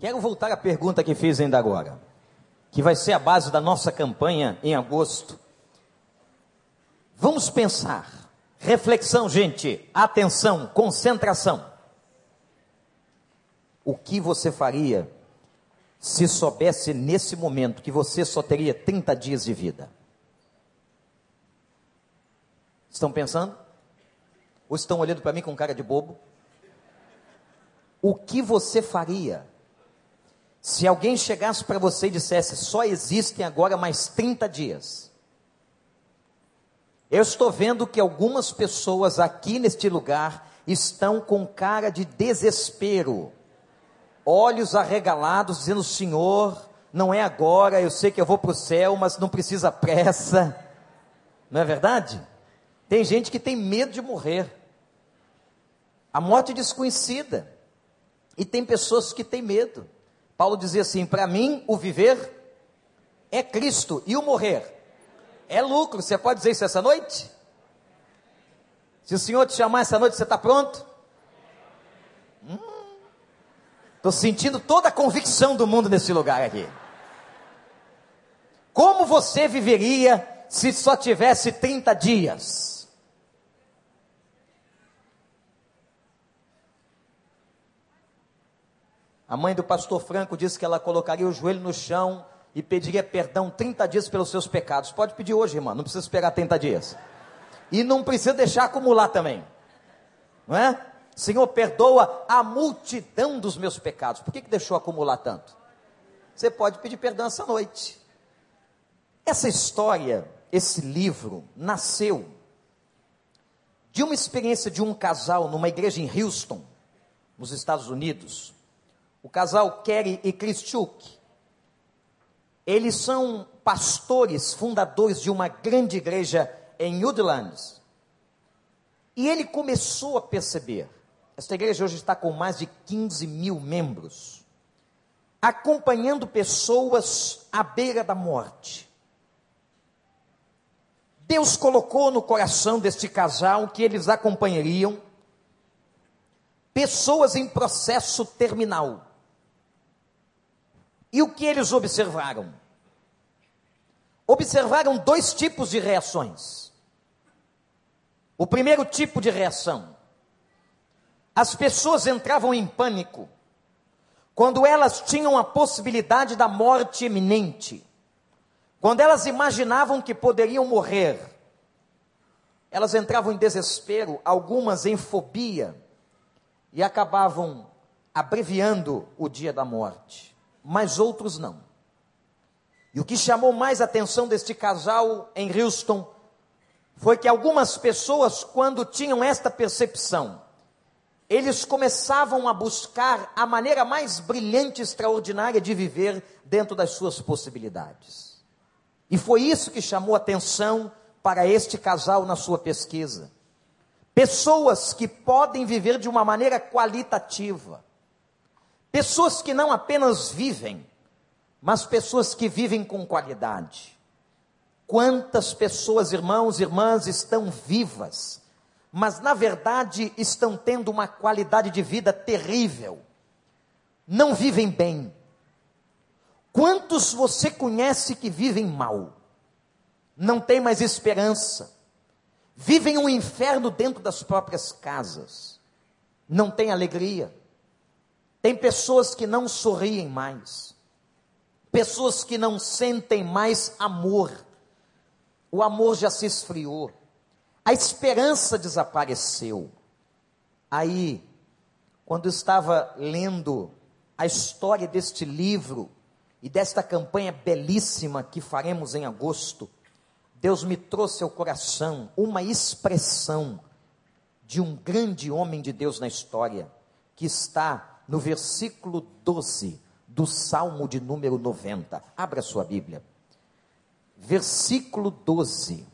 Quero voltar à pergunta que fiz ainda agora, que vai ser a base da nossa campanha em agosto. Vamos pensar. Reflexão, gente. Atenção, concentração. O que você faria se soubesse nesse momento que você só teria 30 dias de vida? Estão pensando? Ou estão olhando para mim com cara de bobo? O que você faria se alguém chegasse para você e dissesse: só existem agora mais 30 dias? Eu estou vendo que algumas pessoas aqui neste lugar estão com cara de desespero, olhos arregalados, dizendo: Senhor, não é agora, eu sei que eu vou para o céu, mas não precisa pressa. Não é verdade? Tem gente que tem medo de morrer. A morte desconhecida. E tem pessoas que têm medo. Paulo dizia assim: para mim, o viver é Cristo e o morrer é lucro. Você pode dizer isso essa noite? Se o Senhor te chamar essa noite, você está pronto? Estou hum, sentindo toda a convicção do mundo nesse lugar aqui. Como você viveria se só tivesse 30 dias? A mãe do pastor Franco disse que ela colocaria o joelho no chão e pediria perdão 30 dias pelos seus pecados. Pode pedir hoje, irmã, não precisa esperar 30 dias. E não precisa deixar acumular também. Não é? Senhor, perdoa a multidão dos meus pecados. Por que, que deixou acumular tanto? Você pode pedir perdão essa noite. Essa história, esse livro, nasceu de uma experiência de um casal numa igreja em Houston, nos Estados Unidos o casal Kerry e Chris Chuk, eles são pastores, fundadores de uma grande igreja em Woodlands. E ele começou a perceber, esta igreja hoje está com mais de 15 mil membros, acompanhando pessoas à beira da morte. Deus colocou no coração deste casal que eles acompanhariam pessoas em processo terminal. E o que eles observaram? Observaram dois tipos de reações. O primeiro tipo de reação: as pessoas entravam em pânico quando elas tinham a possibilidade da morte iminente, quando elas imaginavam que poderiam morrer. Elas entravam em desespero, algumas em fobia, e acabavam abreviando o dia da morte mas outros não. E o que chamou mais a atenção deste casal em Houston foi que algumas pessoas, quando tinham esta percepção, eles começavam a buscar a maneira mais brilhante e extraordinária de viver dentro das suas possibilidades. E foi isso que chamou atenção para este casal na sua pesquisa. Pessoas que podem viver de uma maneira qualitativa, Pessoas que não apenas vivem, mas pessoas que vivem com qualidade. Quantas pessoas, irmãos e irmãs, estão vivas, mas na verdade estão tendo uma qualidade de vida terrível. Não vivem bem. Quantos você conhece que vivem mal? Não tem mais esperança. Vivem um inferno dentro das próprias casas. Não tem alegria tem pessoas que não sorriem mais, pessoas que não sentem mais amor. O amor já se esfriou, a esperança desapareceu. Aí, quando estava lendo a história deste livro e desta campanha belíssima que faremos em agosto, Deus me trouxe ao coração uma expressão de um grande homem de Deus na história, que está no versículo 12 do Salmo de número 90. Abra sua Bíblia. Versículo 12.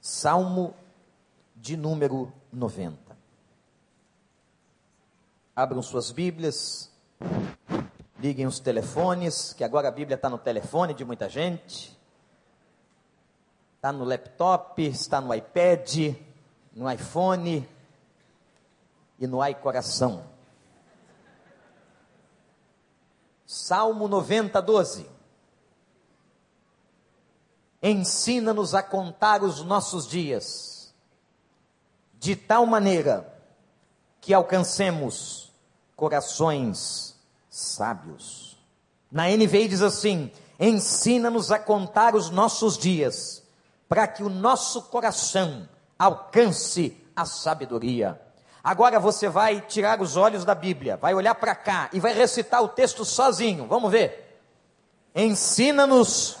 Salmo de número 90. Abram suas Bíblias, liguem os telefones, que agora a Bíblia está no telefone de muita gente. Está no laptop, está no iPad, no iPhone e no iCoração. Salmo 90, 12. Ensina-nos a contar os nossos dias, de tal maneira que alcancemos corações sábios. Na NVI diz assim: ensina-nos a contar os nossos dias, para que o nosso coração alcance a sabedoria. Agora você vai tirar os olhos da Bíblia, vai olhar para cá e vai recitar o texto sozinho. Vamos ver. Ensina-nos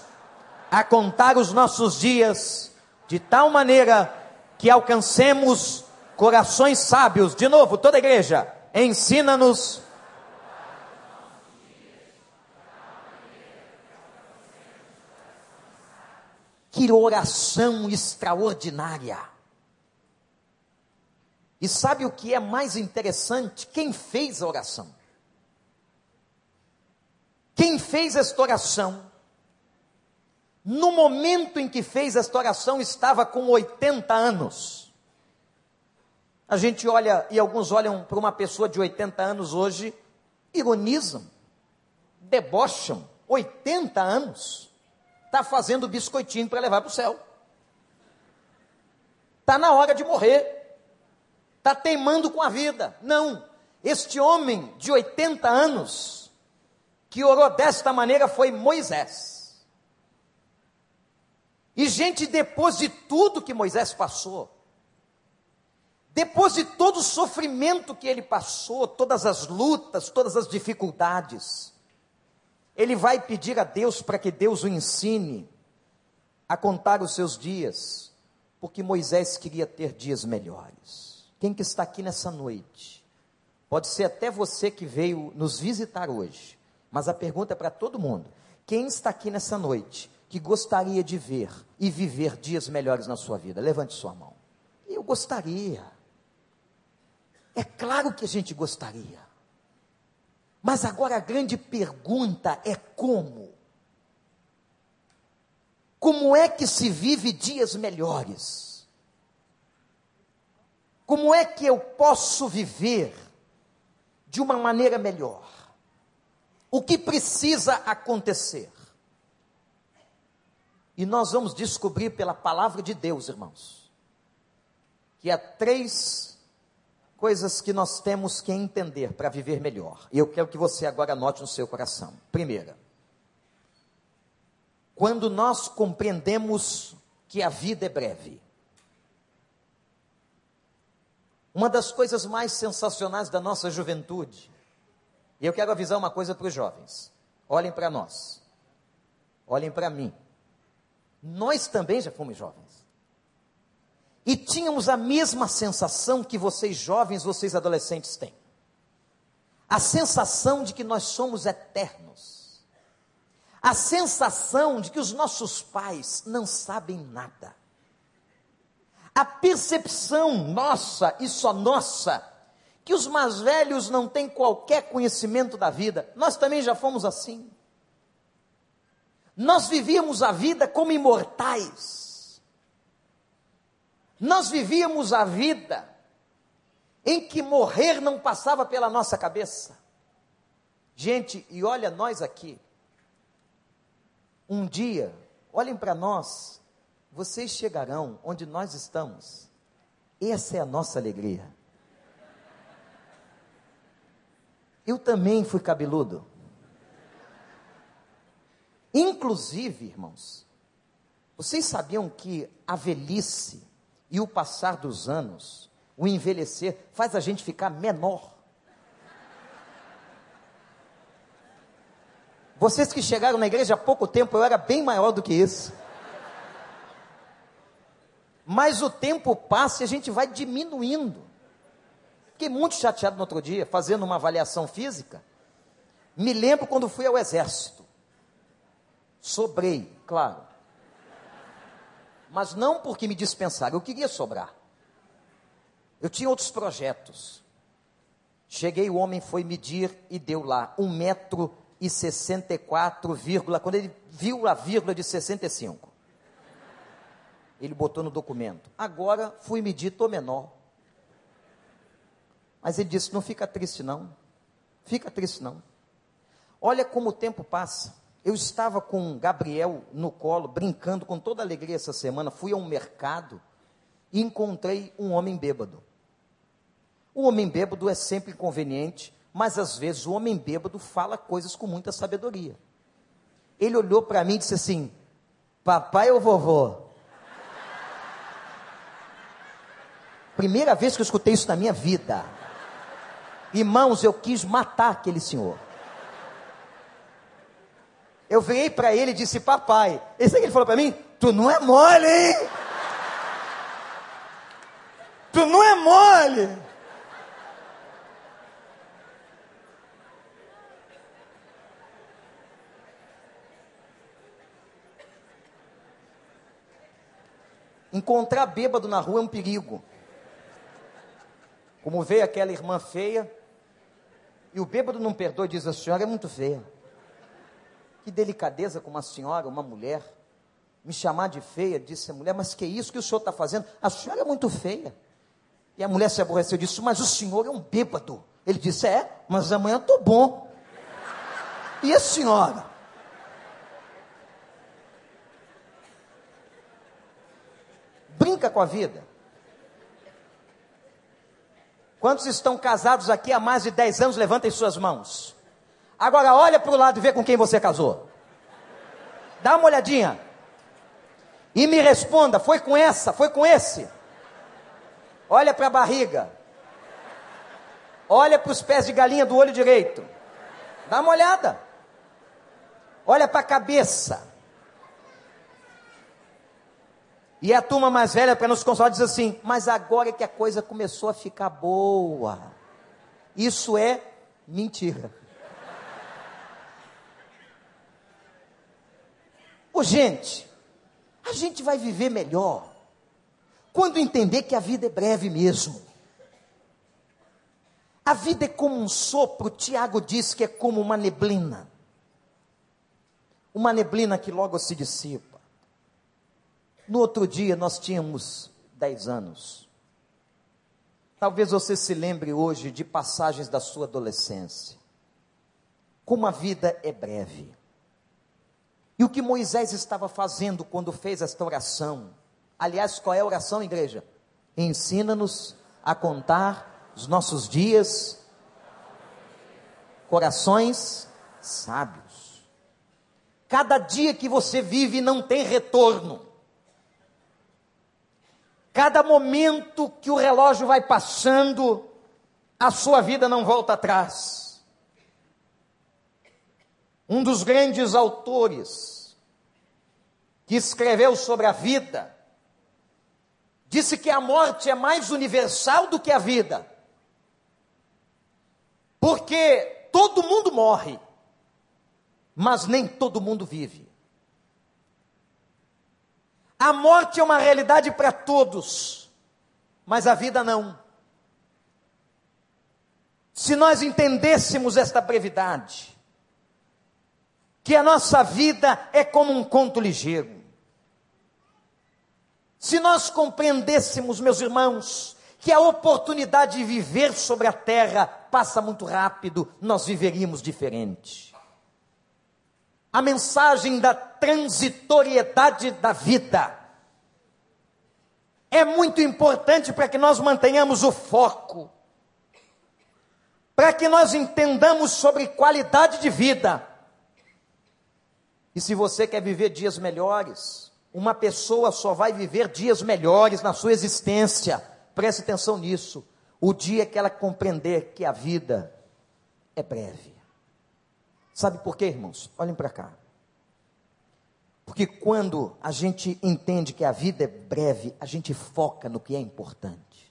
a contar os nossos dias de tal maneira que alcancemos corações sábios. De novo, toda a igreja, ensina-nos Que oração extraordinária! E sabe o que é mais interessante? Quem fez a oração? Quem fez esta oração? No momento em que fez esta oração, estava com 80 anos. A gente olha, e alguns olham para uma pessoa de 80 anos hoje, ironizam, debocham. 80 anos está fazendo biscoitinho para levar para o céu. Está na hora de morrer. Está teimando com a vida. Não. Este homem de 80 anos, que orou desta maneira, foi Moisés. E, gente, depois de tudo que Moisés passou, depois de todo o sofrimento que ele passou, todas as lutas, todas as dificuldades, ele vai pedir a Deus para que Deus o ensine a contar os seus dias, porque Moisés queria ter dias melhores. Quem que está aqui nessa noite? Pode ser até você que veio nos visitar hoje, mas a pergunta é para todo mundo. Quem está aqui nessa noite que gostaria de ver e viver dias melhores na sua vida? Levante sua mão. Eu gostaria. É claro que a gente gostaria. Mas agora a grande pergunta é como? Como é que se vive dias melhores? Como é que eu posso viver de uma maneira melhor? O que precisa acontecer? E nós vamos descobrir pela palavra de Deus, irmãos, que há três coisas que nós temos que entender para viver melhor. E eu quero que você agora anote no seu coração. Primeira, quando nós compreendemos que a vida é breve. Uma das coisas mais sensacionais da nossa juventude, e eu quero avisar uma coisa para os jovens: olhem para nós, olhem para mim. Nós também já fomos jovens. E tínhamos a mesma sensação que vocês jovens, vocês adolescentes têm. A sensação de que nós somos eternos. A sensação de que os nossos pais não sabem nada. A percepção nossa e só nossa que os mais velhos não têm qualquer conhecimento da vida. Nós também já fomos assim. Nós vivíamos a vida como imortais nós vivíamos a vida em que morrer não passava pela nossa cabeça. Gente, e olha nós aqui. Um dia, olhem para nós, vocês chegarão onde nós estamos. Essa é a nossa alegria. Eu também fui cabeludo. Inclusive, irmãos, vocês sabiam que a velhice e o passar dos anos, o envelhecer, faz a gente ficar menor. Vocês que chegaram na igreja há pouco tempo, eu era bem maior do que isso. Mas o tempo passa e a gente vai diminuindo. Fiquei muito chateado no outro dia, fazendo uma avaliação física. Me lembro quando fui ao exército. Sobrei, claro mas não porque me dispensaram, eu queria sobrar. Eu tinha outros projetos. Cheguei, o homem foi medir e deu lá um metro e sessenta e quatro vírgula, quando ele viu a vírgula de 65. Ele botou no documento. Agora fui medir, estou menor. Mas ele disse: não fica triste, não. Fica triste, não. Olha como o tempo passa. Eu estava com Gabriel no colo, brincando com toda alegria essa semana. Fui a um mercado e encontrei um homem bêbado. O homem bêbado é sempre inconveniente, mas às vezes o homem bêbado fala coisas com muita sabedoria. Ele olhou para mim e disse assim: Papai ou vovô? Primeira vez que eu escutei isso na minha vida. Irmãos, eu quis matar aquele senhor. Eu virei para ele e disse: Papai. Esse que ele falou para mim: Tu não é mole, hein? Tu não é mole. Encontrar bêbado na rua é um perigo. Como veio aquela irmã feia, e o bêbado não perdoa e diz: A senhora é muito feia. Que delicadeza com uma senhora, uma mulher, me chamar de feia, disse a mulher: Mas que é isso que o senhor está fazendo? A senhora é muito feia. E a mulher se aborreceu disse: Mas o senhor é um bêbado. Ele disse: É, mas amanhã estou bom. E a senhora? brinca com a vida. Quantos estão casados aqui há mais de 10 anos? Levantem suas mãos. Agora olha para o lado e vê com quem você casou. Dá uma olhadinha. E me responda: foi com essa? Foi com esse? Olha para a barriga. Olha para os pés de galinha do olho direito. Dá uma olhada. Olha para a cabeça. E a turma mais velha, para nos consolar, diz assim: Mas agora é que a coisa começou a ficar boa. Isso é mentira. Ô, gente, a gente vai viver melhor quando entender que a vida é breve mesmo. A vida é como um sopro, Tiago diz que é como uma neblina. Uma neblina que logo se dissipa. No outro dia nós tínhamos 10 anos. Talvez você se lembre hoje de passagens da sua adolescência. Como a vida é breve. E o que Moisés estava fazendo quando fez esta oração? Aliás, qual é a oração, igreja? Ensina-nos a contar os nossos dias, corações sábios. Cada dia que você vive não tem retorno. Cada momento que o relógio vai passando, a sua vida não volta atrás. Um dos grandes autores que escreveu sobre a vida disse que a morte é mais universal do que a vida. Porque todo mundo morre, mas nem todo mundo vive. A morte é uma realidade para todos, mas a vida não. Se nós entendêssemos esta brevidade, que a nossa vida é como um conto ligeiro, se nós compreendêssemos, meus irmãos, que a oportunidade de viver sobre a terra passa muito rápido, nós viveríamos diferente a mensagem da transitoriedade da vida. É muito importante para que nós mantenhamos o foco, para que nós entendamos sobre qualidade de vida. E se você quer viver dias melhores, uma pessoa só vai viver dias melhores na sua existência. Preste atenção nisso. O dia que ela compreender que a vida é breve. Sabe por quê, irmãos? Olhem para cá. Porque quando a gente entende que a vida é breve, a gente foca no que é importante.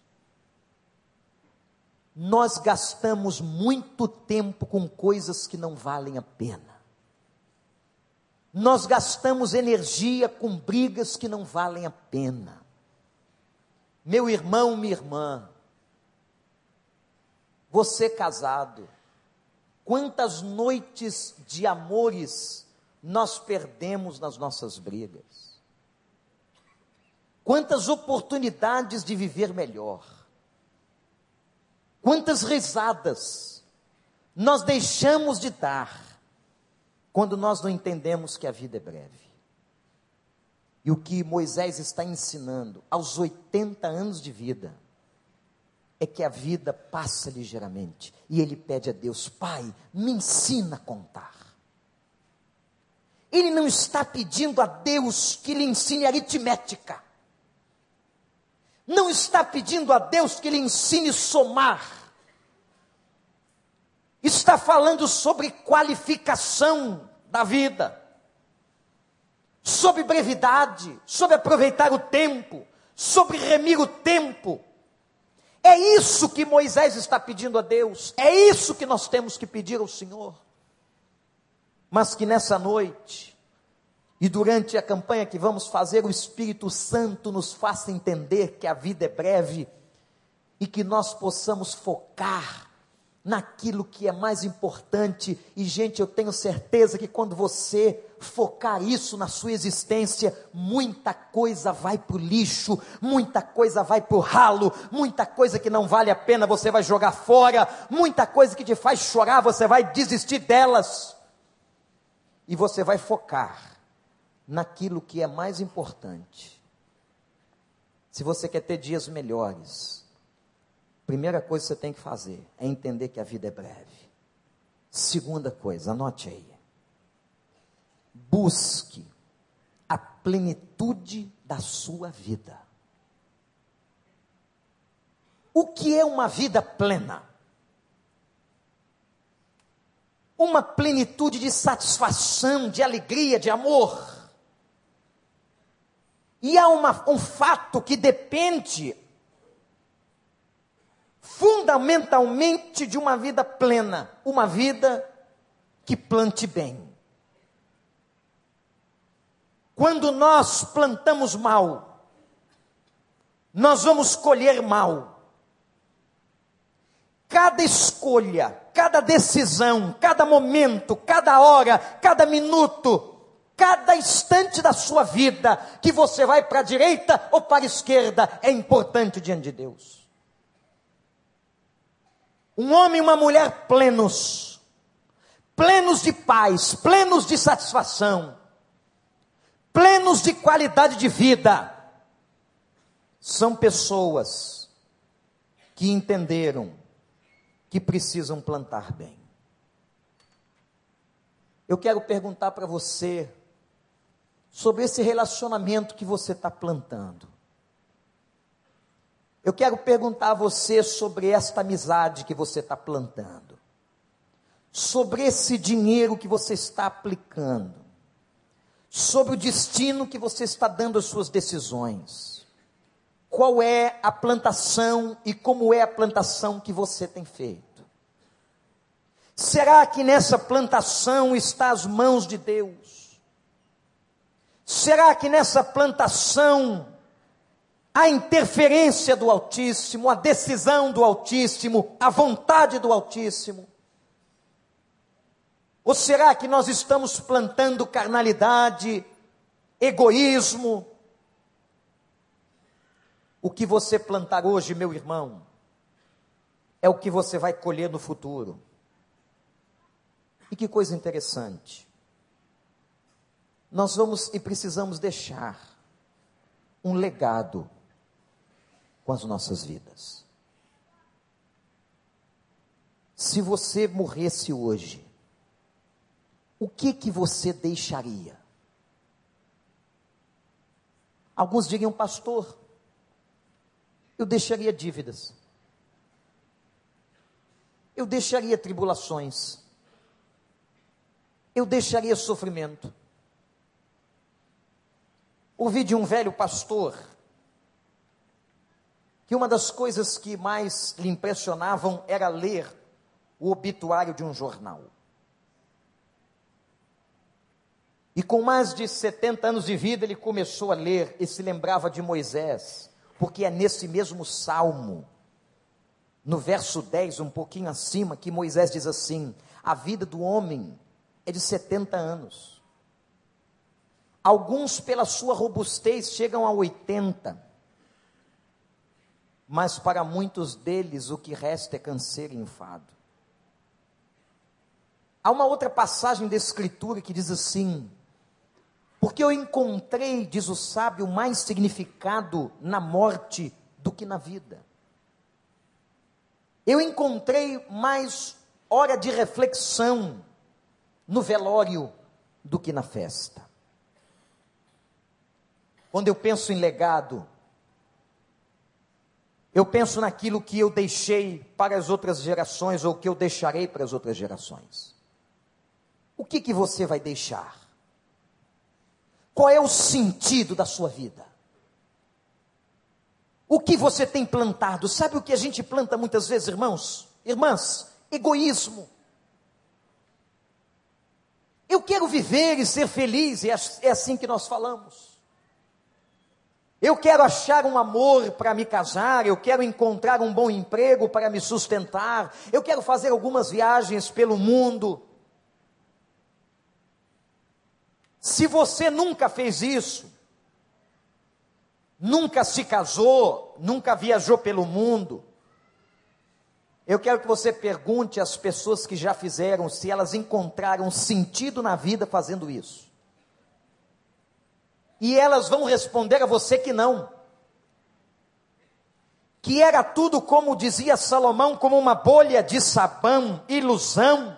Nós gastamos muito tempo com coisas que não valem a pena. Nós gastamos energia com brigas que não valem a pena. Meu irmão, minha irmã, você casado, Quantas noites de amores nós perdemos nas nossas brigas? Quantas oportunidades de viver melhor. Quantas risadas nós deixamos de dar quando nós não entendemos que a vida é breve. E o que Moisés está ensinando aos 80 anos de vida é que a vida passa ligeiramente. E ele pede a Deus: Pai, me ensina a contar. Ele não está pedindo a Deus que lhe ensine aritmética. Não está pedindo a Deus que lhe ensine somar. Está falando sobre qualificação da vida, sobre brevidade, sobre aproveitar o tempo, sobre remir o tempo. É isso que Moisés está pedindo a Deus, é isso que nós temos que pedir ao Senhor. Mas que nessa noite, e durante a campanha que vamos fazer, o Espírito Santo nos faça entender que a vida é breve e que nós possamos focar naquilo que é mais importante. E, gente, eu tenho certeza que quando você focar isso na sua existência, muita coisa vai para o lixo, muita coisa vai para o ralo, muita coisa que não vale a pena você vai jogar fora, muita coisa que te faz chorar, você vai desistir delas. E você vai focar naquilo que é mais importante. Se você quer ter dias melhores, Primeira coisa que você tem que fazer é entender que a vida é breve. Segunda coisa, anote aí. Busque a plenitude da sua vida. O que é uma vida plena? Uma plenitude de satisfação, de alegria, de amor. E há uma, um fato que depende fundamentalmente de uma vida plena, uma vida que plante bem. Quando nós plantamos mal, nós vamos colher mal. Cada escolha, cada decisão, cada momento, cada hora, cada minuto, cada instante da sua vida que você vai para a direita ou para a esquerda é importante diante de Deus. Um homem e uma mulher plenos, plenos de paz, plenos de satisfação, plenos de qualidade de vida, são pessoas que entenderam que precisam plantar bem. Eu quero perguntar para você sobre esse relacionamento que você está plantando. Eu quero perguntar a você sobre esta amizade que você está plantando, sobre esse dinheiro que você está aplicando, sobre o destino que você está dando às suas decisões. Qual é a plantação e como é a plantação que você tem feito? Será que nessa plantação está as mãos de Deus? Será que nessa plantação a interferência do Altíssimo, a decisão do Altíssimo, a vontade do Altíssimo? Ou será que nós estamos plantando carnalidade, egoísmo? O que você plantar hoje, meu irmão, é o que você vai colher no futuro. E que coisa interessante. Nós vamos e precisamos deixar um legado com as nossas vidas. Se você morresse hoje, o que que você deixaria? Alguns diriam, pastor, eu deixaria dívidas. Eu deixaria tribulações. Eu deixaria sofrimento. Ouvi de um velho pastor que uma das coisas que mais lhe impressionavam era ler o obituário de um jornal. E com mais de 70 anos de vida, ele começou a ler e se lembrava de Moisés, porque é nesse mesmo salmo, no verso 10, um pouquinho acima, que Moisés diz assim: A vida do homem é de 70 anos. Alguns, pela sua robustez, chegam a 80. Mas para muitos deles, o que resta é canseiro e enfado. Há uma outra passagem da Escritura que diz assim: Porque eu encontrei, diz o sábio, mais significado na morte do que na vida. Eu encontrei mais hora de reflexão no velório do que na festa. Quando eu penso em legado, eu penso naquilo que eu deixei para as outras gerações ou que eu deixarei para as outras gerações. O que que você vai deixar? Qual é o sentido da sua vida? O que você tem plantado? Sabe o que a gente planta muitas vezes, irmãos? Irmãs, egoísmo. Eu quero viver e ser feliz, é assim que nós falamos. Eu quero achar um amor para me casar, eu quero encontrar um bom emprego para me sustentar, eu quero fazer algumas viagens pelo mundo. Se você nunca fez isso, nunca se casou, nunca viajou pelo mundo, eu quero que você pergunte às pessoas que já fizeram se elas encontraram sentido na vida fazendo isso e elas vão responder a você que não. Que era tudo, como dizia Salomão, como uma bolha de sabão, ilusão,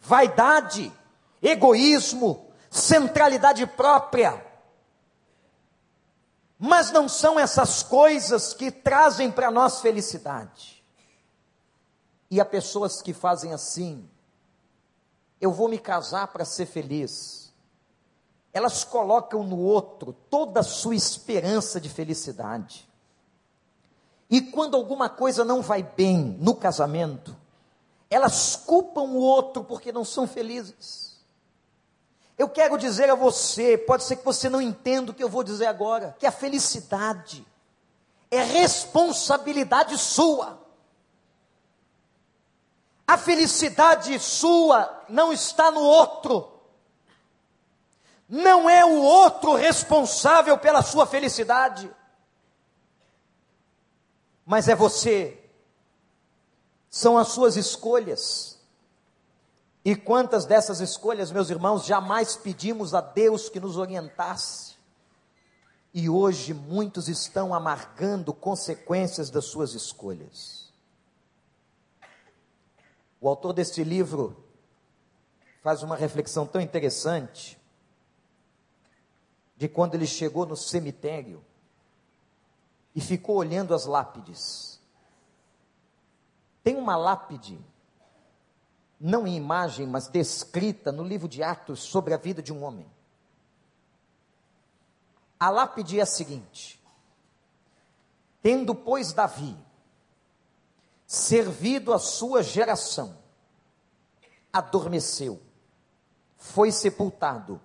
vaidade, egoísmo, centralidade própria. Mas não são essas coisas que trazem para nós felicidade. E há pessoas que fazem assim: eu vou me casar para ser feliz elas colocam no outro toda a sua esperança de felicidade. E quando alguma coisa não vai bem no casamento, elas culpam o outro porque não são felizes. Eu quero dizer a você, pode ser que você não entenda o que eu vou dizer agora, que a felicidade é responsabilidade sua. A felicidade sua não está no outro. Não é o outro responsável pela sua felicidade, mas é você. São as suas escolhas. E quantas dessas escolhas, meus irmãos, jamais pedimos a Deus que nos orientasse? E hoje muitos estão amargando consequências das suas escolhas. O autor deste livro faz uma reflexão tão interessante de quando ele chegou no cemitério e ficou olhando as lápides. Tem uma lápide, não em imagem, mas descrita no livro de Atos sobre a vida de um homem. A lápide é a seguinte: Tendo, pois, Davi servido a sua geração, adormeceu, foi sepultado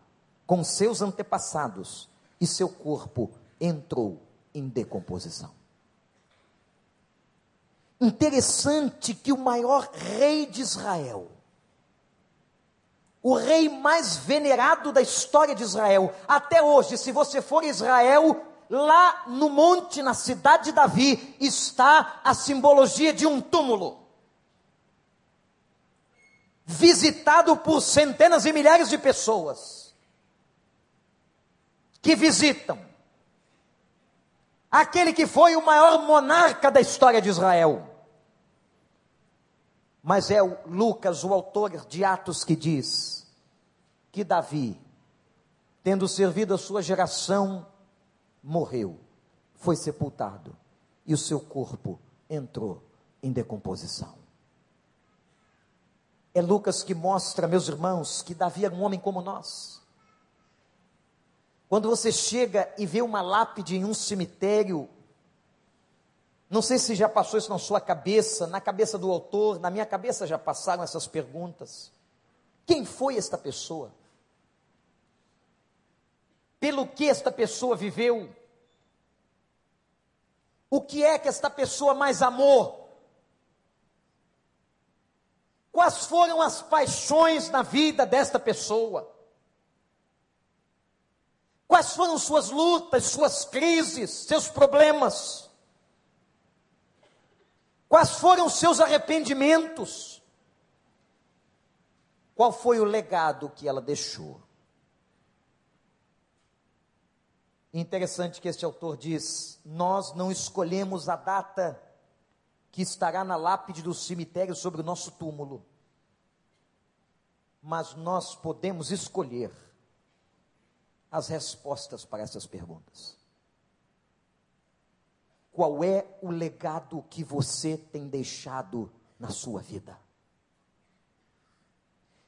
com seus antepassados e seu corpo entrou em decomposição. Interessante que o maior rei de Israel, o rei mais venerado da história de Israel, até hoje, se você for Israel, lá no monte, na cidade de Davi, está a simbologia de um túmulo. Visitado por centenas e milhares de pessoas que visitam aquele que foi o maior monarca da história de Israel. Mas é o Lucas, o autor de Atos, que diz que Davi, tendo servido a sua geração, morreu, foi sepultado e o seu corpo entrou em decomposição. É Lucas que mostra, meus irmãos, que Davi era um homem como nós. Quando você chega e vê uma lápide em um cemitério, não sei se já passou isso na sua cabeça, na cabeça do autor, na minha cabeça já passaram essas perguntas. Quem foi esta pessoa? Pelo que esta pessoa viveu? O que é que esta pessoa mais amou? Quais foram as paixões na vida desta pessoa? Quais foram suas lutas, suas crises, seus problemas? Quais foram seus arrependimentos? Qual foi o legado que ela deixou? Interessante que este autor diz: Nós não escolhemos a data que estará na lápide do cemitério sobre o nosso túmulo, mas nós podemos escolher as respostas para essas perguntas. Qual é o legado que você tem deixado na sua vida?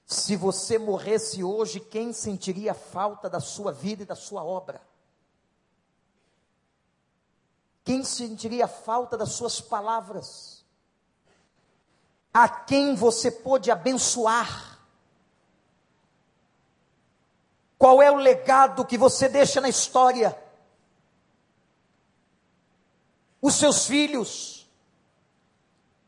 Se você morresse hoje, quem sentiria falta da sua vida e da sua obra? Quem sentiria falta das suas palavras? A quem você pôde abençoar? Qual é o legado que você deixa na história? Os seus filhos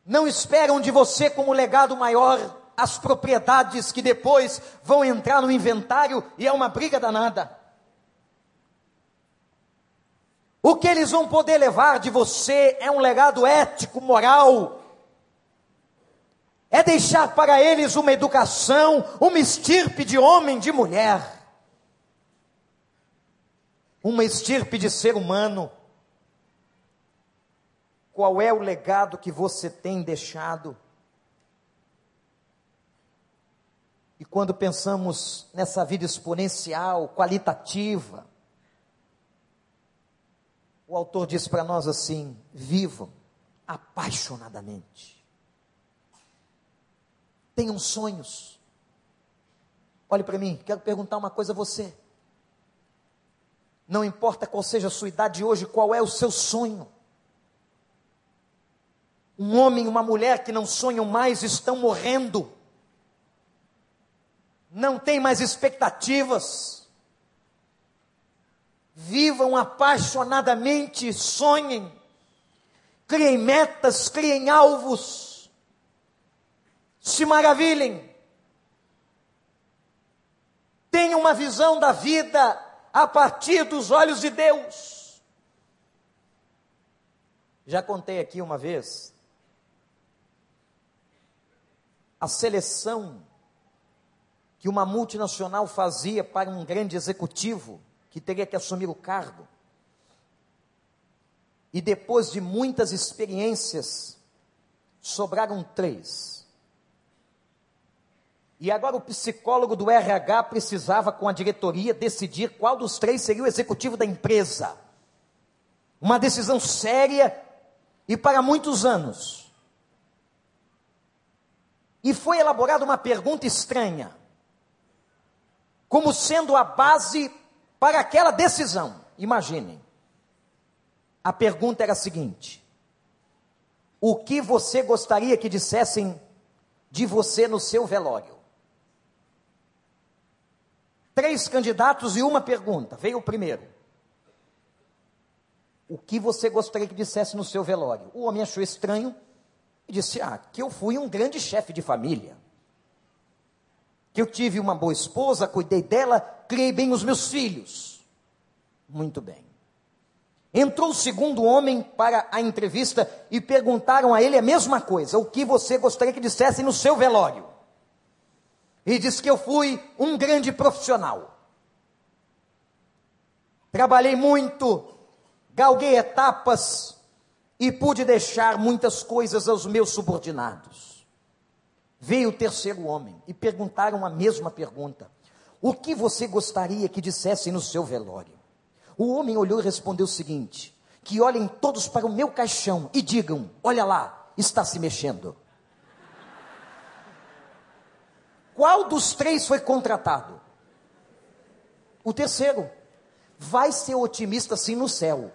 não esperam de você como legado maior as propriedades que depois vão entrar no inventário e é uma briga danada. O que eles vão poder levar de você é um legado ético, moral. É deixar para eles uma educação, uma estirpe de homem, de mulher uma estirpe de ser humano. Qual é o legado que você tem deixado? E quando pensamos nessa vida exponencial, qualitativa, o autor diz para nós assim: vivam apaixonadamente. Tenham sonhos. Olhe para mim, quero perguntar uma coisa a você. Não importa qual seja a sua idade hoje, qual é o seu sonho. Um homem e uma mulher que não sonham mais estão morrendo. Não tem mais expectativas. Vivam apaixonadamente, sonhem. Criem metas, criem alvos. Se maravilhem. Tenham uma visão da vida a partir dos olhos de Deus. Já contei aqui uma vez a seleção que uma multinacional fazia para um grande executivo que teria que assumir o cargo. E depois de muitas experiências, sobraram três. E agora o psicólogo do RH precisava, com a diretoria, decidir qual dos três seria o executivo da empresa. Uma decisão séria e para muitos anos. E foi elaborada uma pergunta estranha, como sendo a base para aquela decisão. Imaginem. A pergunta era a seguinte: O que você gostaria que dissessem de você no seu velório? Três candidatos e uma pergunta. Veio o primeiro. O que você gostaria que dissesse no seu velório? O homem achou estranho e disse: Ah, que eu fui um grande chefe de família. Que eu tive uma boa esposa, cuidei dela, criei bem os meus filhos. Muito bem. Entrou o segundo homem para a entrevista e perguntaram a ele a mesma coisa: O que você gostaria que dissesse no seu velório? E diz que eu fui um grande profissional. Trabalhei muito, galguei etapas e pude deixar muitas coisas aos meus subordinados. Veio o terceiro homem e perguntaram a mesma pergunta: O que você gostaria que dissessem no seu velório? O homem olhou e respondeu o seguinte: Que olhem todos para o meu caixão e digam: Olha lá, está se mexendo. Qual dos três foi contratado? O terceiro. Vai ser otimista sim no céu.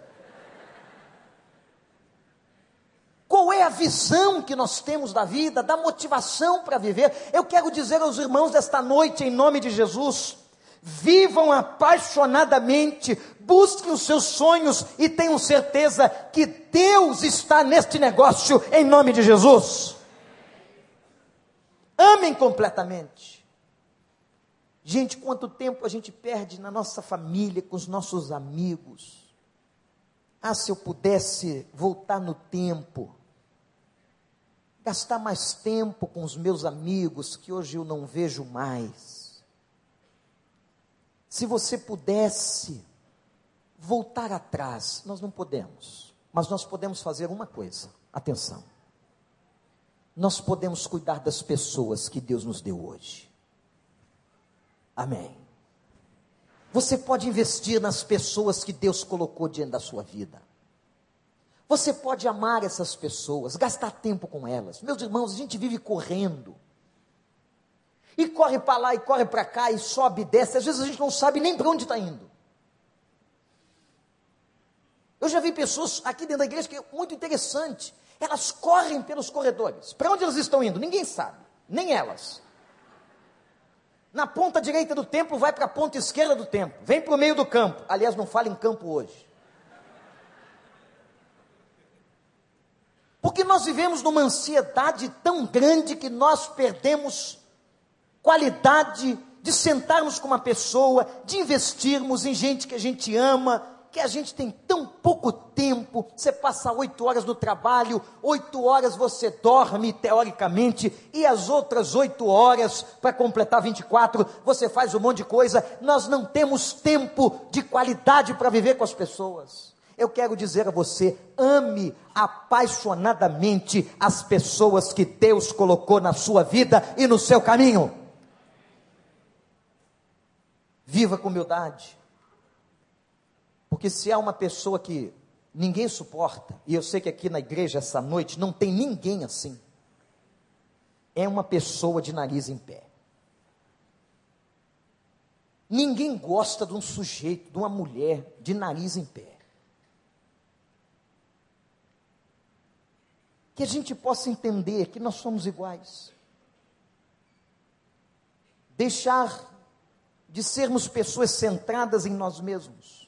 Qual é a visão que nós temos da vida, da motivação para viver? Eu quero dizer aos irmãos desta noite, em nome de Jesus, vivam apaixonadamente, busquem os seus sonhos e tenham certeza que Deus está neste negócio, em nome de Jesus. Amem completamente. Gente, quanto tempo a gente perde na nossa família, com os nossos amigos. Ah, se eu pudesse voltar no tempo, gastar mais tempo com os meus amigos que hoje eu não vejo mais. Se você pudesse voltar atrás, nós não podemos, mas nós podemos fazer uma coisa: atenção. Nós podemos cuidar das pessoas que Deus nos deu hoje. Amém. Você pode investir nas pessoas que Deus colocou diante da sua vida. Você pode amar essas pessoas, gastar tempo com elas. Meus irmãos, a gente vive correndo. E corre para lá e corre para cá e sobe e desce. Às vezes a gente não sabe nem para onde está indo. Eu já vi pessoas aqui dentro da igreja que é muito interessante. Elas correm pelos corredores. Para onde elas estão indo? Ninguém sabe. Nem elas. Na ponta direita do templo, vai para a ponta esquerda do templo. Vem para o meio do campo. Aliás, não fala em campo hoje. Porque nós vivemos numa ansiedade tão grande que nós perdemos qualidade de sentarmos com uma pessoa, de investirmos em gente que a gente ama, que a gente tem tão pouco tempo. Você passa oito horas no trabalho, oito horas você dorme, teoricamente, e as outras oito horas, para completar 24, você faz um monte de coisa. Nós não temos tempo de qualidade para viver com as pessoas. Eu quero dizer a você: ame apaixonadamente as pessoas que Deus colocou na sua vida e no seu caminho. Viva com humildade porque se há uma pessoa que ninguém suporta, e eu sei que aqui na igreja essa noite não tem ninguém assim, é uma pessoa de nariz em pé. Ninguém gosta de um sujeito, de uma mulher de nariz em pé. Que a gente possa entender que nós somos iguais. Deixar de sermos pessoas centradas em nós mesmos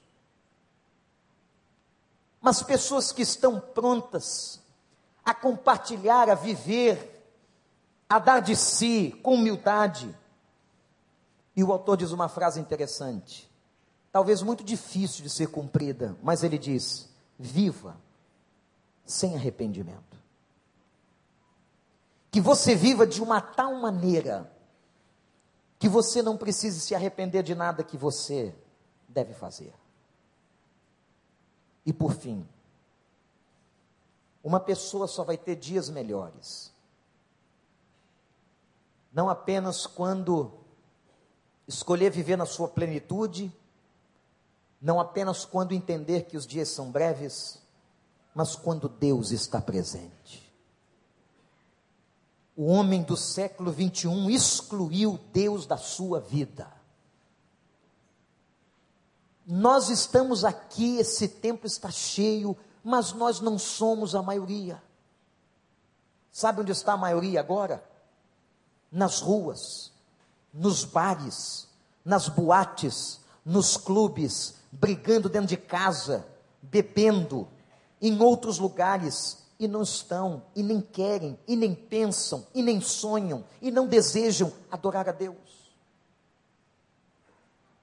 mas pessoas que estão prontas a compartilhar, a viver, a dar de si com humildade. E o autor diz uma frase interessante, talvez muito difícil de ser cumprida, mas ele diz: viva sem arrependimento. Que você viva de uma tal maneira que você não precise se arrepender de nada que você deve fazer. E por fim, uma pessoa só vai ter dias melhores. Não apenas quando escolher viver na sua plenitude, não apenas quando entender que os dias são breves, mas quando Deus está presente. O homem do século 21 excluiu Deus da sua vida. Nós estamos aqui, esse tempo está cheio, mas nós não somos a maioria. Sabe onde está a maioria agora? Nas ruas, nos bares, nas boates, nos clubes, brigando dentro de casa, bebendo, em outros lugares, e não estão, e nem querem, e nem pensam, e nem sonham, e não desejam adorar a Deus.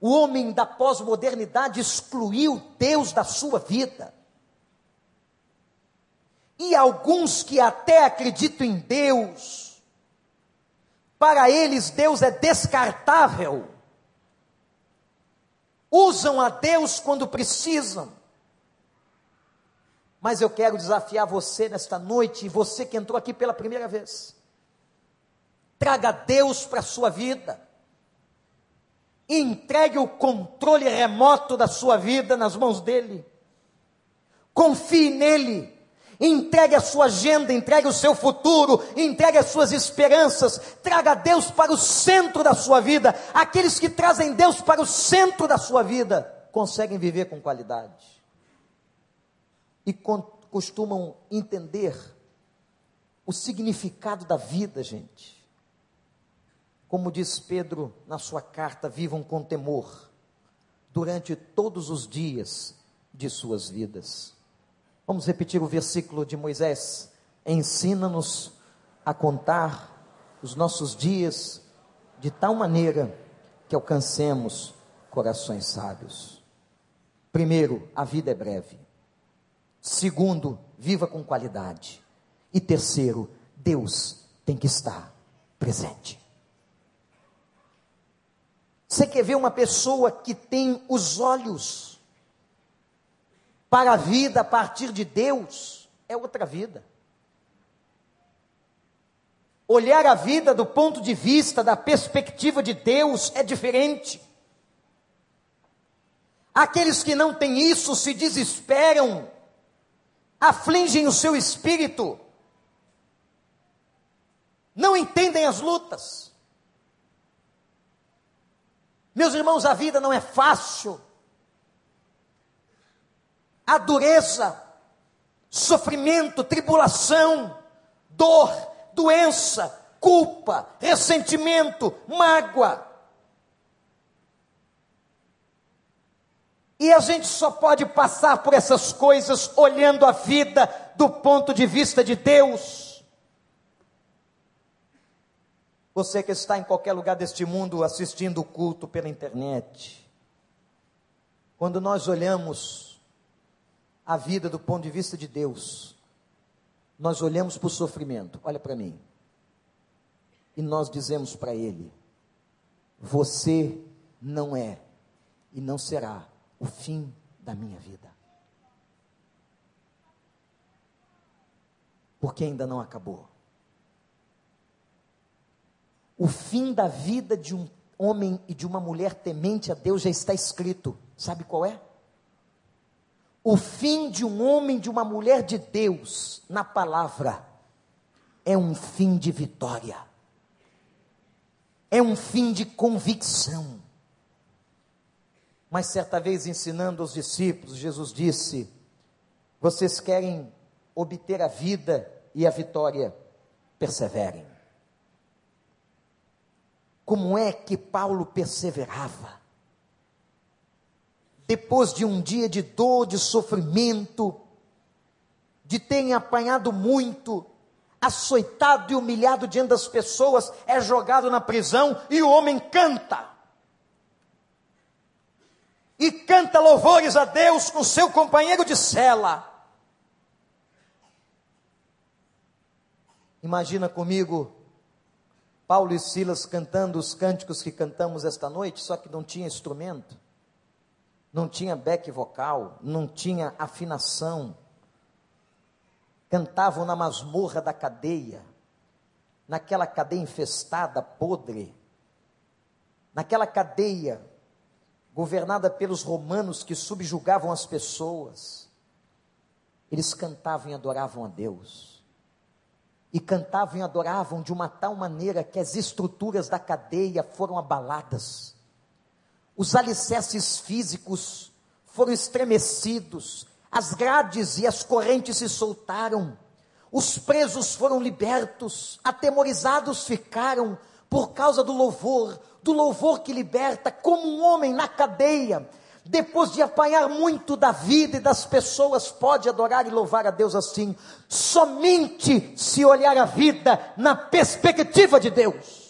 O homem da pós-modernidade excluiu Deus da sua vida. E alguns que até acreditam em Deus, para eles Deus é descartável. Usam a Deus quando precisam. Mas eu quero desafiar você nesta noite, e você que entrou aqui pela primeira vez. Traga Deus para a sua vida entregue o controle remoto da sua vida nas mãos dele. Confie nele. Entregue a sua agenda, entregue o seu futuro, entregue as suas esperanças, traga Deus para o centro da sua vida. Aqueles que trazem Deus para o centro da sua vida conseguem viver com qualidade e costumam entender o significado da vida, gente. Como diz Pedro na sua carta, vivam com temor durante todos os dias de suas vidas. Vamos repetir o versículo de Moisés: ensina-nos a contar os nossos dias de tal maneira que alcancemos corações sábios. Primeiro, a vida é breve. Segundo, viva com qualidade. E terceiro, Deus tem que estar presente. Você quer ver uma pessoa que tem os olhos para a vida a partir de Deus? É outra vida. Olhar a vida do ponto de vista, da perspectiva de Deus é diferente. Aqueles que não têm isso se desesperam, afligem o seu espírito, não entendem as lutas. Meus irmãos, a vida não é fácil. A dureza, sofrimento, tribulação, dor, doença, culpa, ressentimento, mágoa. E a gente só pode passar por essas coisas olhando a vida do ponto de vista de Deus. Você que está em qualquer lugar deste mundo assistindo o culto pela internet, quando nós olhamos a vida do ponto de vista de Deus, nós olhamos para o sofrimento, olha para mim, e nós dizemos para Ele: Você não é e não será o fim da minha vida. Porque ainda não acabou. O fim da vida de um homem e de uma mulher temente a Deus já está escrito. Sabe qual é? O fim de um homem de uma mulher de Deus, na palavra, é um fim de vitória, é um fim de convicção. Mas certa vez ensinando os discípulos, Jesus disse: Vocês querem obter a vida e a vitória, perseverem. Como é que Paulo perseverava? Depois de um dia de dor, de sofrimento, de ter apanhado muito, açoitado e humilhado diante das pessoas, é jogado na prisão e o homem canta. E canta louvores a Deus com seu companheiro de cela. Imagina comigo Paulo e Silas cantando os cânticos que cantamos esta noite, só que não tinha instrumento, não tinha back vocal, não tinha afinação. Cantavam na masmorra da cadeia, naquela cadeia infestada, podre, naquela cadeia governada pelos romanos que subjugavam as pessoas. Eles cantavam e adoravam a Deus e cantavam e adoravam de uma tal maneira que as estruturas da cadeia foram abaladas, os alicerces físicos foram estremecidos, as grades e as correntes se soltaram, os presos foram libertos, atemorizados ficaram por causa do louvor, do louvor que liberta, como um homem na cadeia, depois de apanhar muito da vida e das pessoas, pode adorar e louvar a Deus assim, somente se olhar a vida na perspectiva de Deus.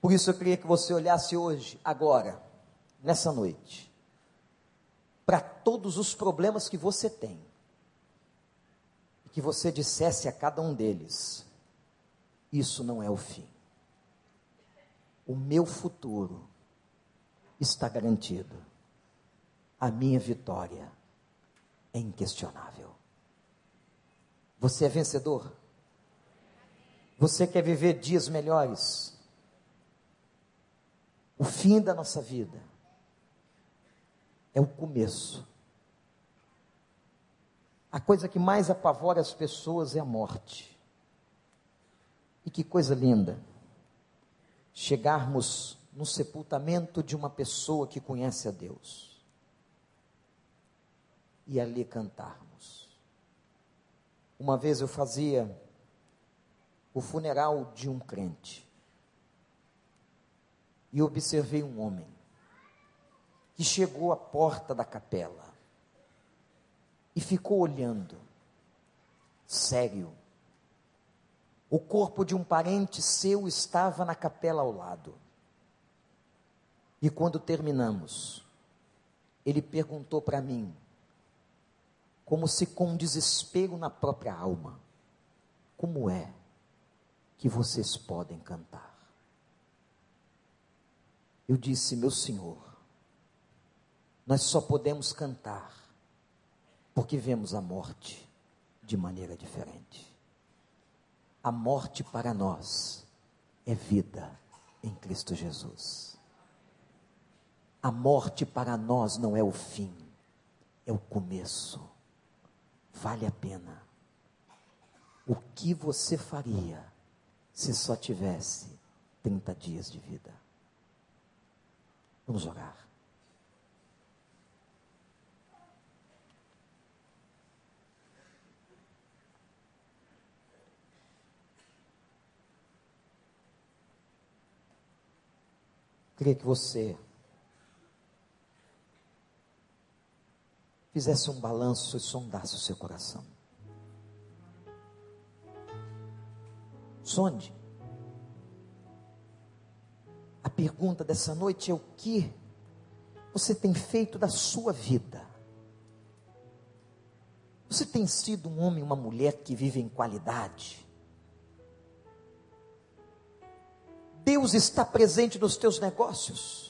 Por isso eu queria que você olhasse hoje, agora, nessa noite, para todos os problemas que você tem, e que você dissesse a cada um deles: Isso não é o fim. O meu futuro está garantido. A minha vitória é inquestionável. Você é vencedor? Você quer viver dias melhores? O fim da nossa vida é o começo. A coisa que mais apavora as pessoas é a morte. E que coisa linda chegarmos no sepultamento de uma pessoa que conhece a Deus e ali cantarmos. Uma vez eu fazia o funeral de um crente e observei um homem que chegou à porta da capela e ficou olhando, sério, O corpo de um parente seu estava na capela ao lado. E quando terminamos, ele perguntou para mim, como se com desespero na própria alma: Como é que vocês podem cantar? Eu disse, meu senhor, nós só podemos cantar porque vemos a morte de maneira diferente. A morte para nós é vida em Cristo Jesus. A morte para nós não é o fim, é o começo. Vale a pena. O que você faria se só tivesse 30 dias de vida? Vamos orar. Queria que você fizesse um balanço e sondasse o seu coração. Sonde. A pergunta dessa noite é o que você tem feito da sua vida? Você tem sido um homem, uma mulher que vive em qualidade? Deus está presente nos teus negócios?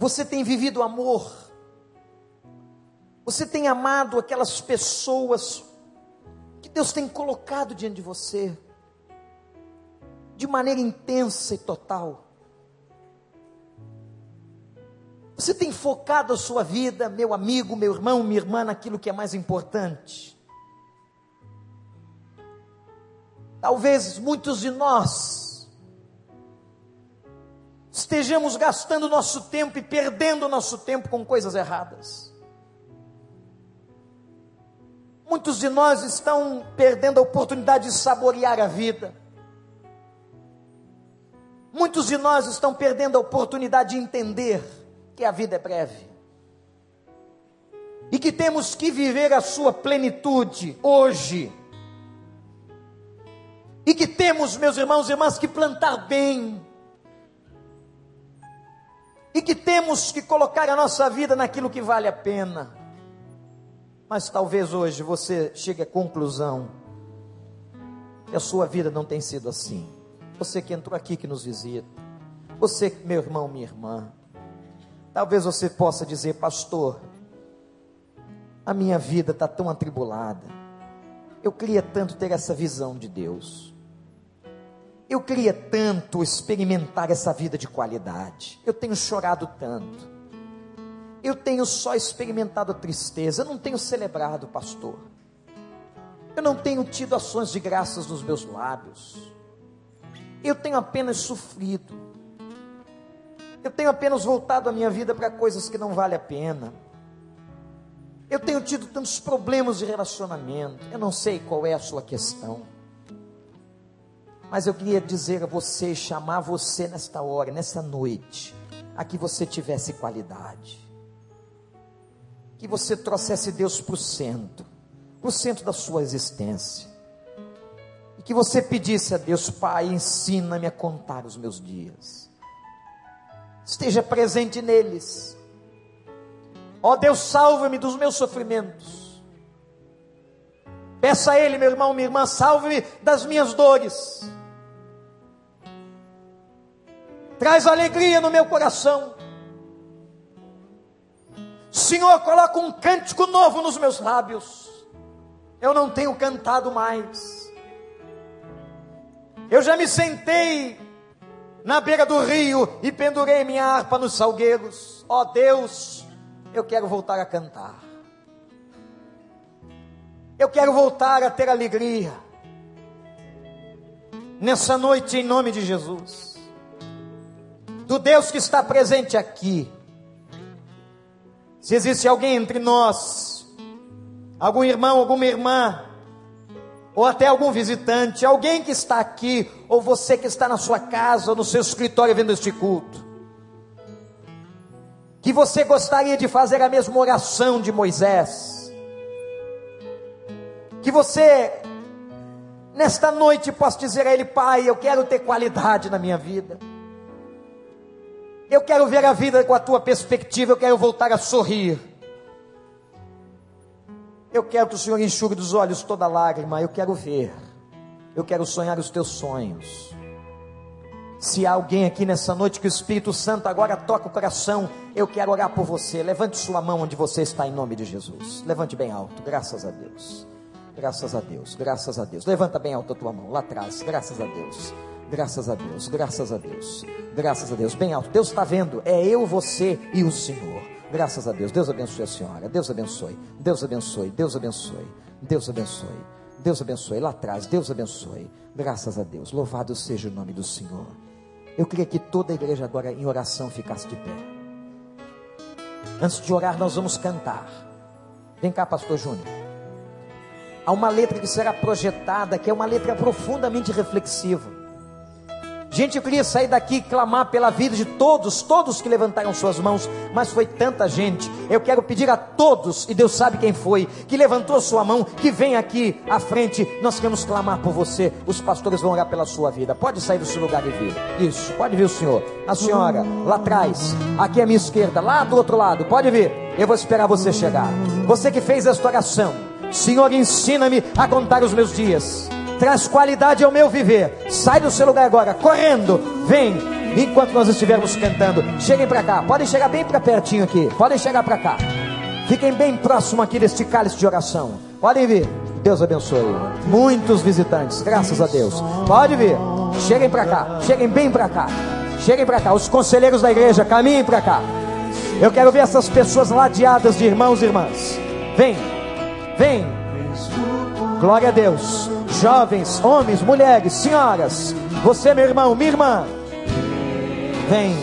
Você tem vivido amor. Você tem amado aquelas pessoas que Deus tem colocado diante de você de maneira intensa e total. Você tem focado a sua vida, meu amigo, meu irmão, minha irmã, naquilo que é mais importante. Talvez muitos de nós estejamos gastando nosso tempo e perdendo nosso tempo com coisas erradas. Muitos de nós estão perdendo a oportunidade de saborear a vida. Muitos de nós estão perdendo a oportunidade de entender que a vida é breve. E que temos que viver a sua plenitude hoje. E que temos, meus irmãos e irmãs, que plantar bem e que temos que colocar a nossa vida naquilo que vale a pena. Mas talvez hoje você chegue à conclusão que a sua vida não tem sido assim. Você que entrou aqui que nos visita, você, meu irmão, minha irmã, talvez você possa dizer, pastor, a minha vida está tão atribulada. Eu queria tanto ter essa visão de Deus. Eu queria tanto experimentar essa vida de qualidade. Eu tenho chorado tanto. Eu tenho só experimentado a tristeza. Eu não tenho celebrado, pastor. Eu não tenho tido ações de graças nos meus lábios. Eu tenho apenas sofrido. Eu tenho apenas voltado a minha vida para coisas que não vale a pena. Eu tenho tido tantos problemas de relacionamento. Eu não sei qual é a sua questão. Mas eu queria dizer a você, chamar você nesta hora, nessa noite, a que você tivesse qualidade. Que você trouxesse Deus para o centro, para o centro da sua existência. E que você pedisse a Deus, Pai, ensina-me a contar os meus dias. Esteja presente neles. Ó oh, Deus, salva-me dos meus sofrimentos. Peça a Ele, meu irmão, minha irmã, salve-me das minhas dores traz alegria no meu coração. Senhor, coloca um cântico novo nos meus lábios. Eu não tenho cantado mais. Eu já me sentei na beira do rio e pendurei minha harpa nos salgueiros. Ó oh, Deus, eu quero voltar a cantar. Eu quero voltar a ter alegria. Nessa noite, em nome de Jesus do Deus que está presente aqui. Se existe alguém entre nós, algum irmão, alguma irmã, ou até algum visitante, alguém que está aqui, ou você que está na sua casa ou no seu escritório vendo este culto, que você gostaria de fazer a mesma oração de Moisés, que você Nesta noite posso dizer a Ele, Pai, eu quero ter qualidade na minha vida. Eu quero ver a vida com a tua perspectiva, eu quero voltar a sorrir. Eu quero que o Senhor enxugue dos olhos toda lágrima, eu quero ver. Eu quero sonhar os teus sonhos. Se há alguém aqui nessa noite que o Espírito Santo agora toca o coração, eu quero orar por você. Levante sua mão onde você está em nome de Jesus. Levante bem alto, graças a Deus. Graças a Deus, graças a Deus. Levanta bem alto a tua mão, lá atrás, graças a Deus. Graças a Deus, graças a Deus, graças a Deus. Bem alto, Deus está vendo, é eu, você e o Senhor. Graças a Deus, Deus abençoe a senhora, Deus abençoe, Deus abençoe, Deus abençoe, Deus abençoe, Deus abençoe, lá atrás, Deus abençoe. Graças a Deus, louvado seja o nome do Senhor. Eu queria que toda a igreja agora em oração ficasse de pé. Antes de orar, nós vamos cantar. Vem cá, pastor Júnior. Há uma letra que será projetada, que é uma letra profundamente reflexiva. Gente, eu queria sair daqui e clamar pela vida de todos, todos que levantaram suas mãos, mas foi tanta gente. Eu quero pedir a todos, e Deus sabe quem foi, que levantou sua mão, que vem aqui à frente. Nós queremos clamar por você. Os pastores vão orar pela sua vida. Pode sair do seu lugar e vir. Isso, pode vir o senhor. A senhora, lá atrás, aqui à minha esquerda, lá do outro lado. Pode vir. Eu vou esperar você chegar. Você que fez esta oração, Senhor, ensina-me a contar os meus dias traz qualidade ao meu viver. Sai do seu lugar agora, correndo, vem, enquanto nós estivermos cantando. Cheguem para cá, podem chegar bem para pertinho aqui, podem chegar para cá. Fiquem bem próximo aqui deste cálice de oração. Podem vir. Deus abençoe. Muitos visitantes, graças a Deus. Pode vir. Cheguem para cá, cheguem bem para cá. Cheguem para cá. Os conselheiros da igreja, caminhem para cá. Eu quero ver essas pessoas ladeadas de irmãos e irmãs. Vem, vem. Glória a Deus jovens, homens, mulheres, senhoras, você, meu irmão, minha irmã, vem,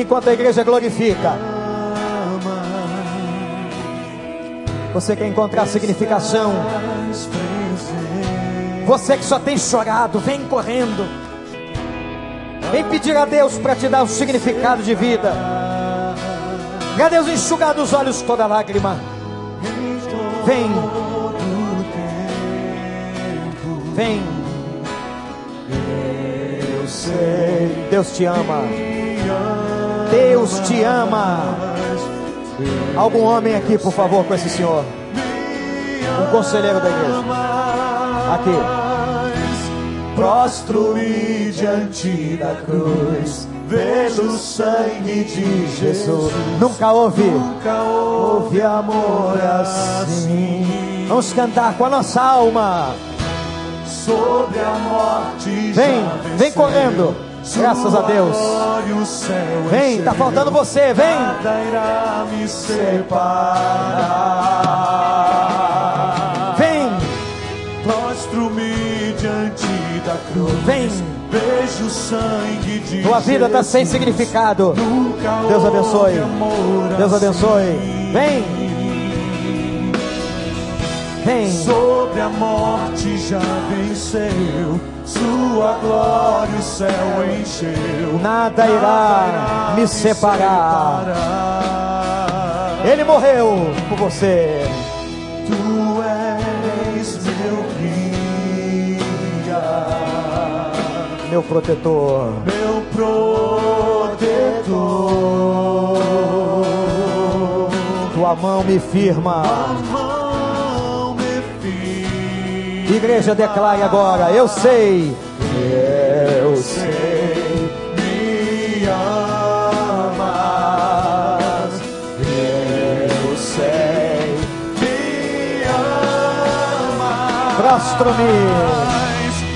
enquanto a igreja glorifica. Você quer encontrar significação? Você que só tem chorado, vem correndo. Vem pedir a Deus para te dar um significado de vida. Para Deus enxugar dos olhos toda lágrima. Vem. Vem. Eu sei. Deus te ama. Deus te ama. Algum homem aqui, por favor, com esse senhor. Um conselheiro da igreja. Aqui. Prostro-me diante da cruz, vejo o sangue de Jesus. Nunca houve. Nunca houve amor assim. Vamos cantar com a nossa alma sobre a morte. Vem, vem correndo. Graças a Deus. Vem, tá faltando você, vem. Vem, Prostro-me diante da cruz. vem. Vejo sangue de Tua vida está sem significado. Deus abençoe. Deus assim. abençoe. Vem. Vem. Sobre a morte já venceu, sua glória o céu encheu. Nada irá me separar. separar. Ele morreu por você. Tu és meu guia, Meu protetor. meu protetor. Tua mão me firma. Igreja, declare agora. Eu sei. Eu sei, me amas. Eu sei, me amas. Prostro-me.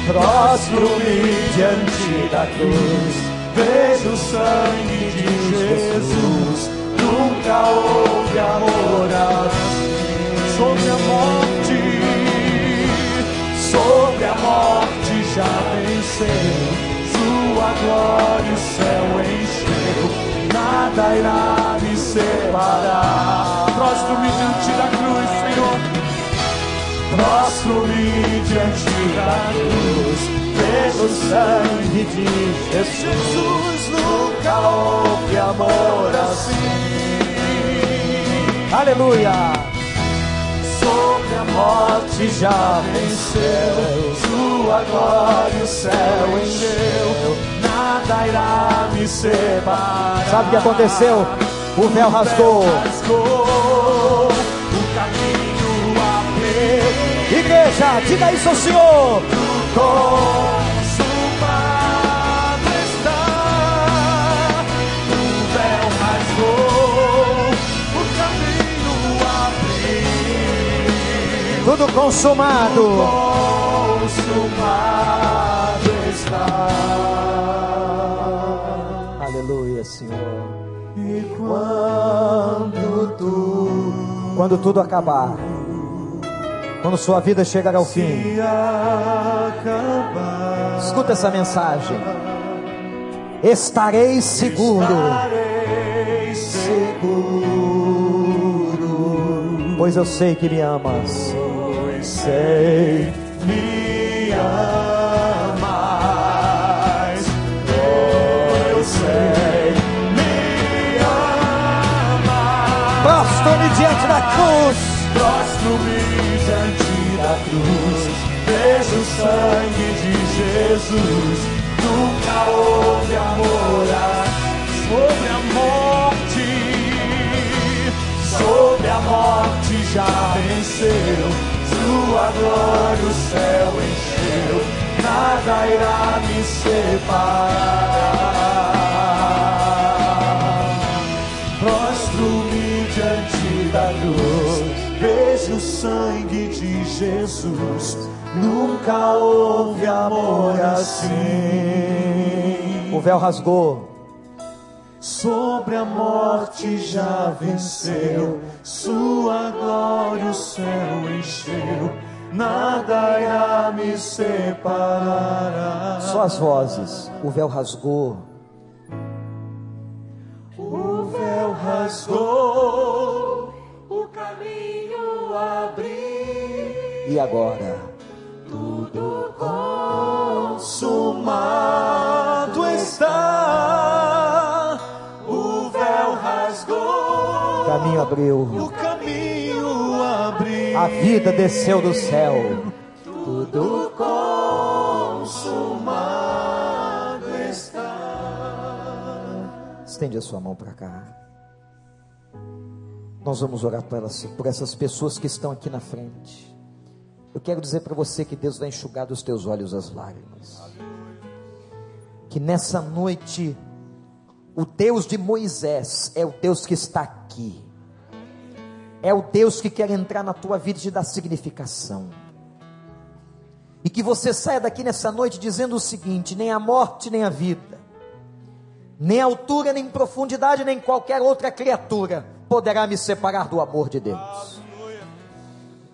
Prostro-me diante da cruz. Vejo o sangue de Jesus. Nunca houve amor assim. Sobre a morte, morte já venceu. Sua glória o céu encheu. Nada irá me separar. Prostro-me diante da cruz, Senhor. Prostro-me diante da cruz, vejo sangue de Jesus. Jesus nunca houve amor assim. Aleluia. Sobre a morte já venceu. Sua glória o céu encheu, nada irá me separar. Sabe o que aconteceu? O véu rasgou. rasgou, o caminho abriu. Igreja, diga isso ao Senhor. Tudo consumado. Consumado está. Aleluia, Senhor. E quando tu Quando tudo acabar, quando sua vida chegar ao fim, acabar, escuta essa mensagem. Estarei seguro, estarei seguro, pois eu sei que me amas. Sei me amas. Pois sei me amas. Prostre-me diante da cruz. Prostro-me diante da cruz, vejo o sangue de Jesus. Nunca houve amor a- sobre a morte, sobre a morte já venceu. Sua glória o céu encheu, nada irá me separar. Prostro-me diante da cruz, vejo o sangue de Jesus. Nunca houve amor assim. O véu rasgou. Sobre a morte já venceu, Sua glória o céu encheu. Nada irá me separar. Só as vozes. O véu rasgou. O véu rasgou, o caminho abriu. E agora? Tudo consumado está. Caminho abriu. o caminho abriu. A vida desceu do céu. Tudo consumado está. Estende a sua mão para cá. Nós vamos orar por, elas, por essas pessoas que estão aqui na frente. Eu quero dizer para você que Deus vai enxugar dos teus olhos as lágrimas. Que nessa noite, o Deus de Moisés é o Deus que está aqui. É o Deus que quer entrar na tua vida e te dar significação. E que você saia daqui nessa noite dizendo o seguinte: nem a morte, nem a vida, nem altura, nem profundidade, nem qualquer outra criatura poderá me separar do amor de Deus.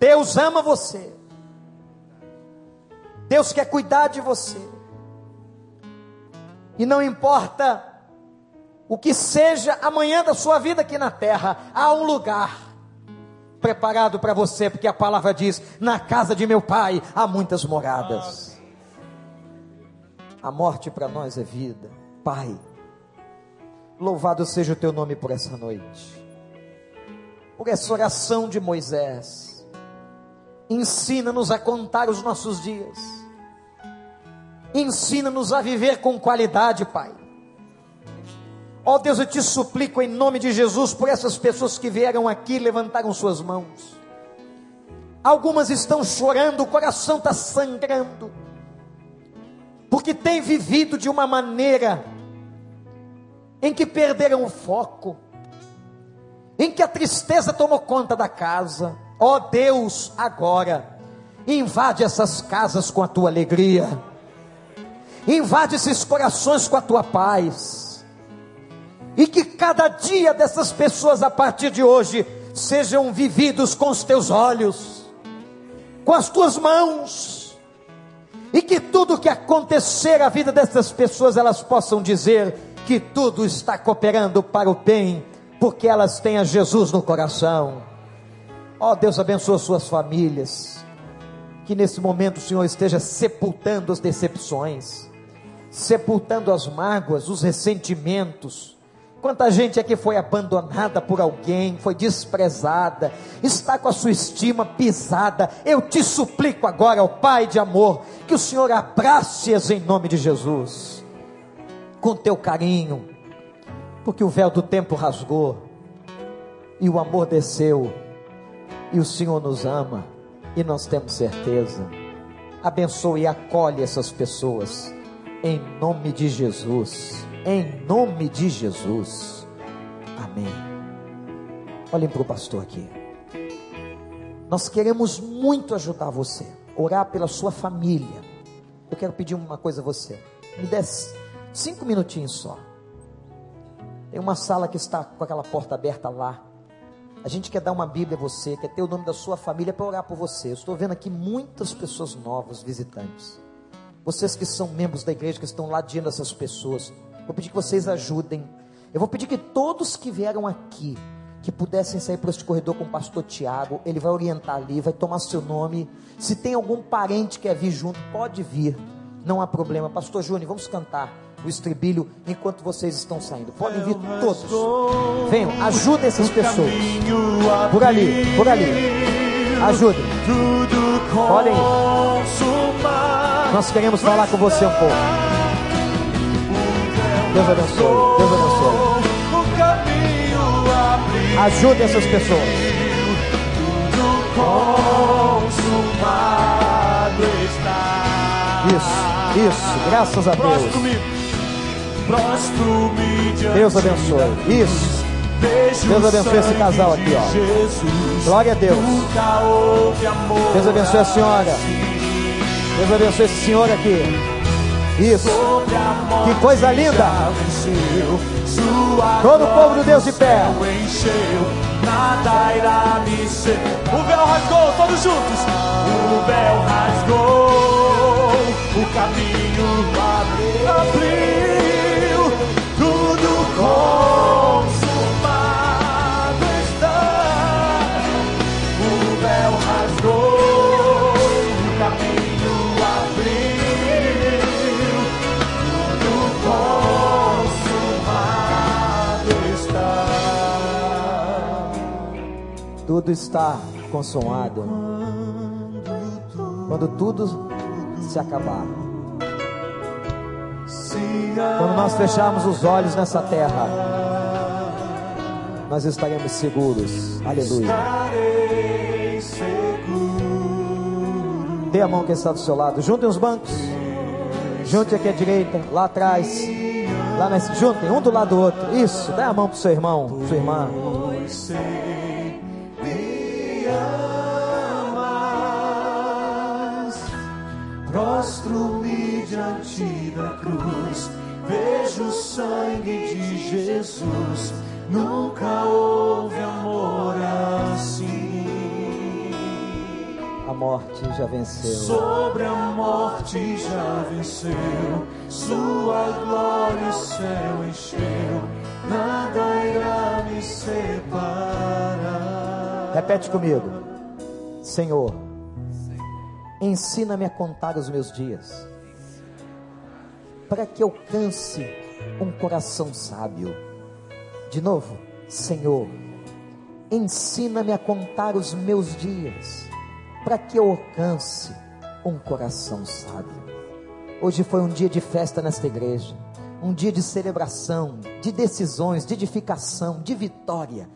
Deus ama você. Deus quer cuidar de você. E não importa o que seja amanhã da sua vida aqui na terra, há um lugar preparado para você, porque a palavra diz: na casa de meu pai há muitas moradas. A morte para nós é vida. Pai, louvado seja o teu nome por essa noite, por essa oração de Moisés. Ensina-nos a contar os nossos dias, ensina-nos a viver com qualidade, Pai. Ó Deus, eu te suplico em nome de Jesus por essas pessoas que vieram aqui levantaram suas mãos. Algumas estão chorando, o coração está sangrando, porque têm vivido de uma maneira em que perderam o foco, em que a tristeza tomou conta da casa. Ó Deus, agora, invade essas casas com a tua alegria, invade esses corações com a tua paz, e que cada dia dessas pessoas a partir de hoje sejam vividos com os teus olhos, com as tuas mãos, e que tudo que acontecer à vida dessas pessoas elas possam dizer que tudo está cooperando para o bem, porque elas têm a Jesus no coração. Ó Deus, abençoa suas famílias. Que nesse momento o Senhor esteja sepultando as decepções, sepultando as mágoas, os ressentimentos, Quanta gente aqui foi abandonada por alguém, foi desprezada, está com a sua estima pisada. Eu te suplico agora, ó Pai de amor, que o Senhor abrace-as em nome de Jesus, com teu carinho, porque o véu do tempo rasgou e o amor desceu, e o Senhor nos ama, e nós temos certeza. Abençoe e acolhe essas pessoas, em nome de Jesus em nome de Jesus. Amém. Olhem para o pastor aqui. Nós queremos muito ajudar você, orar pela sua família. Eu quero pedir uma coisa a você. Me dê cinco minutinhos só. Tem uma sala que está com aquela porta aberta lá. A gente quer dar uma Bíblia a você, quer ter o nome da sua família para orar por você. Eu estou vendo aqui muitas pessoas novas, visitantes. Vocês que são membros da igreja, que estão lá diante dessas pessoas. Vou pedir que vocês ajudem. Eu vou pedir que todos que vieram aqui, que pudessem sair por este corredor com o pastor Tiago, ele vai orientar ali, vai tomar seu nome. Se tem algum parente que quer vir junto, pode vir, não há problema. Pastor Júnior, vamos cantar o estribilho enquanto vocês estão saindo. Podem vir todos. Venham, ajudem essas pessoas. Por ali, por ali. Ajudem. Podem ir. Nós queremos falar com você um pouco. Deus abençoe. Deus abençoe. Ajude essas pessoas. Isso, isso, graças a Deus. Deus abençoe. Isso. Deus abençoe esse casal aqui, ó. Glória a Deus. Deus abençoe a senhora. Deus abençoe esse senhor aqui. Isso. Que coisa linda. Todo o povo de Deus de pé. Nada irá me ser. O véu rasgou, todos juntos. O véu rasgou. O caminho abriu. Tudo está consumado. Quando tudo se acabar. Quando nós fecharmos os olhos nessa terra, nós estaremos seguros. Aleluia. Dê a mão que está do seu lado. Juntem os bancos. Junte aqui à direita, lá atrás. Lá nesse, juntem um do lado do outro. Isso, dê a mão para o seu irmão, sua irmã. Prostro-me diante da cruz, vejo o sangue de Jesus. Nunca houve amor assim a morte já venceu. Sobre a morte já venceu, sua glória o céu encheu, nada irá me separar. Repete comigo, Senhor, ensina-me a contar os meus dias, para que alcance um coração sábio. De novo, Senhor, ensina-me a contar os meus dias para que eu alcance um coração sábio. Hoje foi um dia de festa nesta igreja, um dia de celebração, de decisões, de edificação, de vitória